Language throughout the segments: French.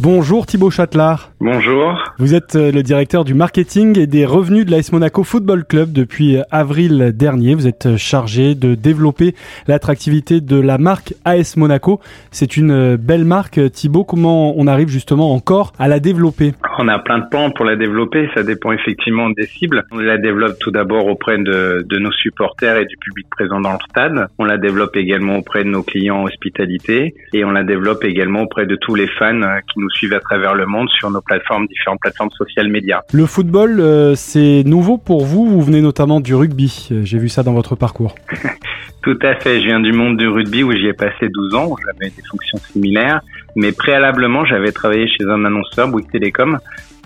Bonjour Thibaut Châtelard. Bonjour. Vous êtes euh, le directeur du marketing et des revenus de l'AS Monaco Football Club depuis euh, avril dernier. Vous êtes euh, chargé de développer l'attractivité de la marque AS Monaco. C'est une belle marque. Thibaut, comment on arrive justement encore à la développer? On a plein de plans pour la développer. Ça dépend effectivement des cibles. On la développe tout d'abord auprès de, de nos supporters et du public présent dans le stade. On la développe également auprès de nos clients hospitalité et on la développe également auprès de tous les fans qui nous suivent à travers le monde sur nos plateformes, différentes plateformes sociales médias. Le football, euh, c'est nouveau pour vous. Vous venez notamment du rugby? Euh, j'ai vu ça dans votre parcours. Tout à fait. Je viens du monde du rugby où j'y ai passé 12 ans. J'avais des fonctions similaires. Mais préalablement, j'avais travaillé chez un annonceur, Bouygues Télécom,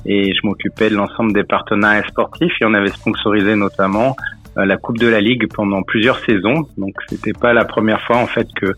et je m'occupais de l'ensemble des partenariats sportifs et on avait sponsorisé notamment la Coupe de la Ligue pendant plusieurs saisons. Donc c'était pas la première fois en fait que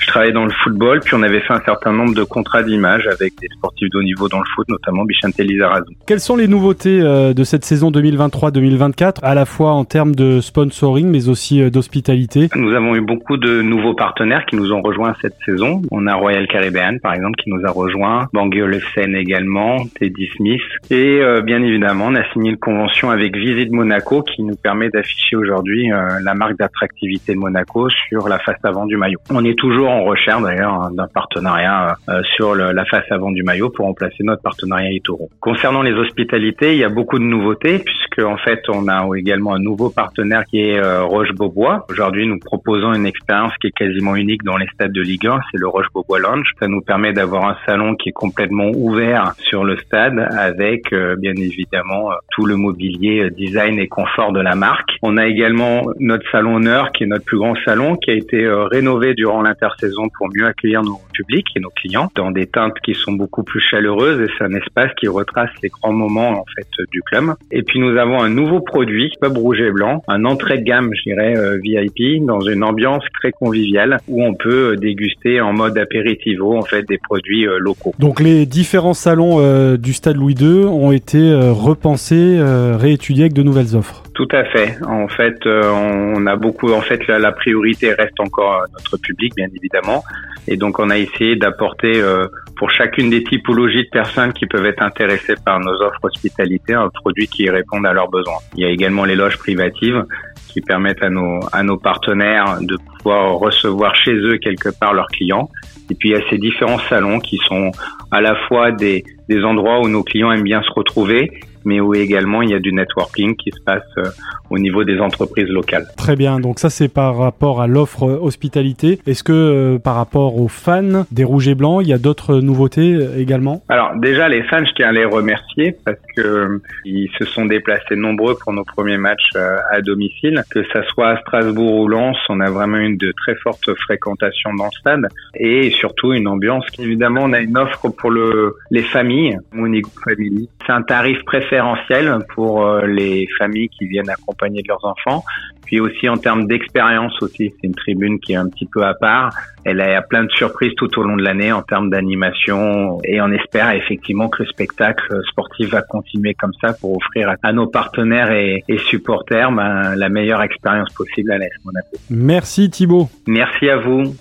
je travaillais dans le football. Puis on avait fait un certain nombre de contrats d'image avec des sportifs de haut niveau dans le foot, notamment Bichente Lizarazu. Quelles sont les nouveautés euh, de cette saison 2023-2024, à la fois en termes de sponsoring mais aussi euh, d'hospitalité? Nous avons eu beaucoup de nouveaux partenaires qui nous ont rejoints cette saison. On a Royal Caribbean par exemple qui nous a rejoints, Bangui Olufsen également, Teddy Smith et bien évidemment on a signé une convention avec Visit Monaco qui nous permet d'afficher aujourd'hui euh, la marque d'attractivité de Monaco sur la face avant du maillot. On est toujours en recherche d'ailleurs hein, d'un partenariat euh, sur la face avant du maillot pour remplacer notre partenariat Itoro. Concernant les hospitalités, il y a beaucoup de nouveautés puisque en fait on a également un nouveau partenaire qui est euh, Roche-Beaubois. Aujourd'hui, nous proposons une expérience qui est quasiment unique dans les stades de Ligue 1, c'est le Roche-Beaubois Lounge. Ça nous permet d'avoir un salon qui est complètement ouvert sur le stade avec bien évidemment tout le mobilier design et confort de la marque. A également notre salon honneur, qui est notre plus grand salon, qui a été euh, rénové durant l'intersaison pour mieux accueillir nos publics et nos clients dans des teintes qui sont beaucoup plus chaleureuses et c'est un espace qui retrace les grands moments en fait du club. Et puis nous avons un nouveau produit, Pub Rouge et Blanc, un entrée de gamme, je dirais euh, VIP, dans une ambiance très conviviale où on peut euh, déguster en mode apéritivo en fait des produits locaux. Donc les différents salons du Stade Louis II ont été repensés, réétudiés avec de nouvelles offres. Tout à fait. En fait, euh, on a beaucoup. En fait, la, priorité reste encore notre public, bien évidemment, et donc on a essayé d'apporter euh, pour chacune des typologies de personnes qui peuvent être intéressées par nos offres hospitalité un produit qui répond à leurs besoins. Il y a également les loges privatives qui permettent à nos à nos partenaires de pouvoir recevoir chez eux quelque part leurs clients. Et puis il y a ces différents salons qui sont à la fois des des endroits où nos clients aiment bien se retrouver mais où également il y a du networking qui se passe euh, au niveau des entreprises locales. Très bien, donc ça c'est par rapport à l'offre hospitalité. Est-ce que euh, par rapport aux fans des Rouges et Blancs, il y a d'autres nouveautés euh, également? Alors déjà les fans, je tiens à les remercier parce que ils se sont déplacés nombreux pour nos premiers matchs à domicile. Que ça soit à Strasbourg ou Lens, on a vraiment une de très forte fréquentation dans le stade et surtout une ambiance. Évidemment, on a une offre pour le, les familles, Monigo Family. C'est un tarif préféré pour euh, les familles qui viennent accompagner de leurs enfants. Puis aussi en termes d'expérience aussi, c'est une tribune qui est un petit peu à part. Elle a plein de surprises tout au long de l'année en termes d'animation et on espère effectivement que le spectacle sportif va continuer comme ça pour offrir à nos partenaires et, supporters ben, la meilleure expérience possible à l'AS Monaco. Merci Thibaut. Merci à vous.